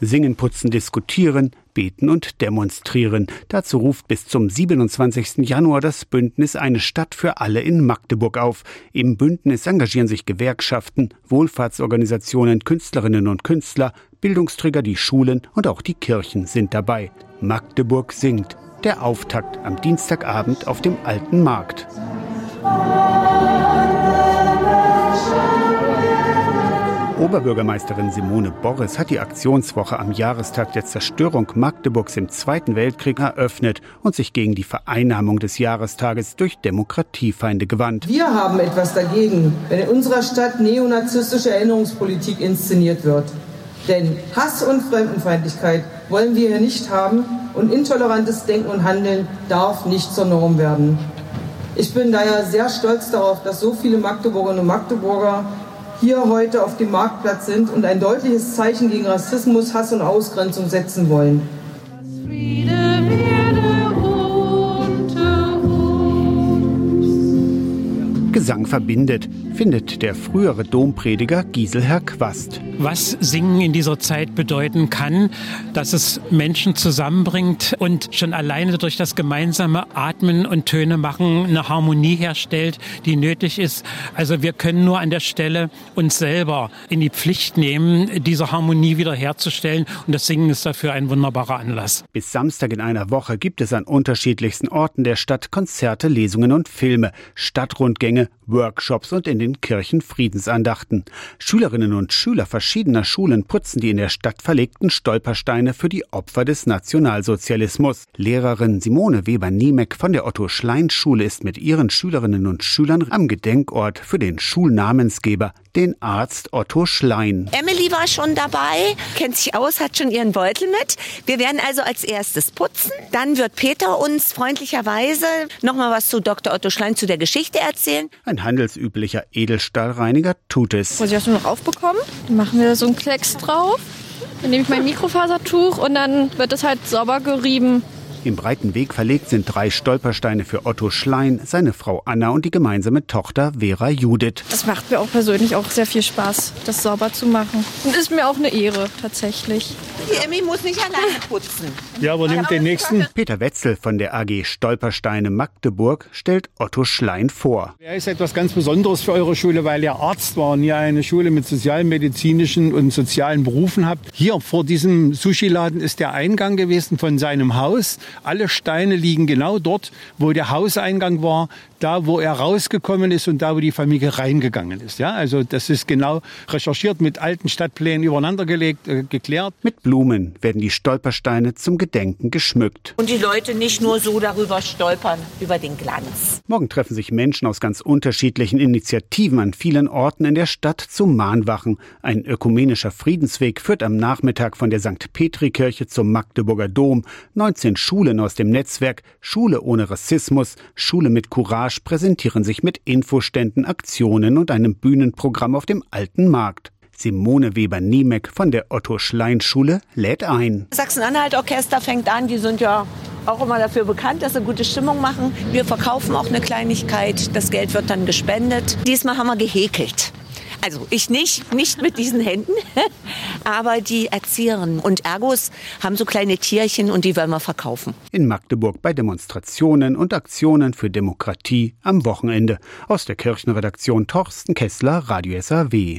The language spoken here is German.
Singen, putzen, diskutieren, beten und demonstrieren. Dazu ruft bis zum 27. Januar das Bündnis Eine Stadt für alle in Magdeburg auf. Im Bündnis engagieren sich Gewerkschaften, Wohlfahrtsorganisationen, Künstlerinnen und Künstler, Bildungsträger, die Schulen und auch die Kirchen sind dabei. Magdeburg singt. Der Auftakt am Dienstagabend auf dem Alten Markt. Oberbürgermeisterin Simone Boris hat die Aktionswoche am Jahrestag der Zerstörung Magdeburgs im Zweiten Weltkrieg eröffnet und sich gegen die Vereinnahmung des Jahrestages durch Demokratiefeinde gewandt. Wir haben etwas dagegen, wenn in unserer Stadt neonazistische Erinnerungspolitik inszeniert wird. Denn Hass und Fremdenfeindlichkeit wollen wir hier nicht haben und intolerantes Denken und Handeln darf nicht zur Norm werden. Ich bin daher sehr stolz darauf, dass so viele Magdeburgerinnen und Magdeburger hier heute auf dem Marktplatz sind und ein deutliches Zeichen gegen Rassismus, Hass und Ausgrenzung setzen wollen. Gesang verbindet, findet der frühere Domprediger Giselher Quast. Was Singen in dieser Zeit bedeuten kann, dass es Menschen zusammenbringt und schon alleine durch das gemeinsame Atmen und Töne machen eine Harmonie herstellt, die nötig ist. Also wir können nur an der Stelle uns selber in die Pflicht nehmen, diese Harmonie wiederherzustellen und das Singen ist dafür ein wunderbarer Anlass. Bis Samstag in einer Woche gibt es an unterschiedlichsten Orten der Stadt Konzerte, Lesungen und Filme, Stadtrundgänge, Workshops und in den Kirchen Friedensandachten. Schülerinnen und Schüler verschiedener Schulen putzen die in der Stadt verlegten Stolpersteine für die Opfer des Nationalsozialismus. Lehrerin Simone Weber-Niemeck von der Otto-Schlein-Schule ist mit ihren Schülerinnen und Schülern am Gedenkort für den Schulnamensgeber, den Arzt Otto Schlein. Emily war schon dabei, kennt sich aus, hat schon ihren Beutel mit. Wir werden also als erstes putzen. Dann wird Peter uns freundlicherweise nochmal was zu Dr. Otto Schlein zu der Geschichte erzählen. Ein handelsüblicher Edelstahlreiniger tut es. Muss ich das nur noch aufbekommen? Dann machen wir so einen Klecks drauf. Dann nehme ich mein Mikrofasertuch und dann wird es halt sauber gerieben. Im breiten Weg verlegt sind drei Stolpersteine für Otto Schlein, seine Frau Anna und die gemeinsame Tochter Vera Judith. Das macht mir auch persönlich auch sehr viel Spaß, das sauber zu machen. Und ist mir auch eine Ehre, tatsächlich. Die Emmy muss nicht alleine putzen. Ja, aber nimmt den nächsten. Peter Wetzel von der AG Stolpersteine Magdeburg stellt Otto Schlein vor. Er ist etwas ganz Besonderes für eure Schule, weil er Arzt war und ihr eine Schule mit sozialmedizinischen und sozialen Berufen habt. Hier vor diesem Sushi-Laden ist der Eingang gewesen von seinem Haus. Alle Steine liegen genau dort, wo der Hauseingang war, da wo er rausgekommen ist und da wo die Familie reingegangen ist. Ja, also das ist genau recherchiert mit alten Stadtplänen übereinandergelegt, äh, geklärt. Mit Blumen werden die Stolpersteine zum Gedenken geschmückt. Und die Leute nicht nur so darüber stolpern, über den Glanz. Morgen treffen sich Menschen aus ganz unterschiedlichen Initiativen an vielen Orten in der Stadt zu Mahnwachen. Ein ökumenischer Friedensweg führt am Nachmittag von der St. Petri-Kirche zum Magdeburger Dom. 19 Schulen aus dem Netzwerk Schule ohne Rassismus, Schule mit Courage präsentieren sich mit Infoständen, Aktionen und einem Bühnenprogramm auf dem Alten Markt. Simone Weber-Niemeck von der Otto-Schlein-Schule lädt ein. Sachsen-Anhalt-Orchester fängt an, die sind ja auch immer dafür bekannt, dass sie gute Stimmung machen. Wir verkaufen auch eine Kleinigkeit, das Geld wird dann gespendet. Diesmal haben wir gehäkelt. Also ich nicht, nicht mit diesen Händen, aber die Erzieherinnen und Ergos haben so kleine Tierchen und die wollen wir verkaufen. In Magdeburg bei Demonstrationen und Aktionen für Demokratie am Wochenende. Aus der Kirchenredaktion Torsten Kessler, Radio SAW.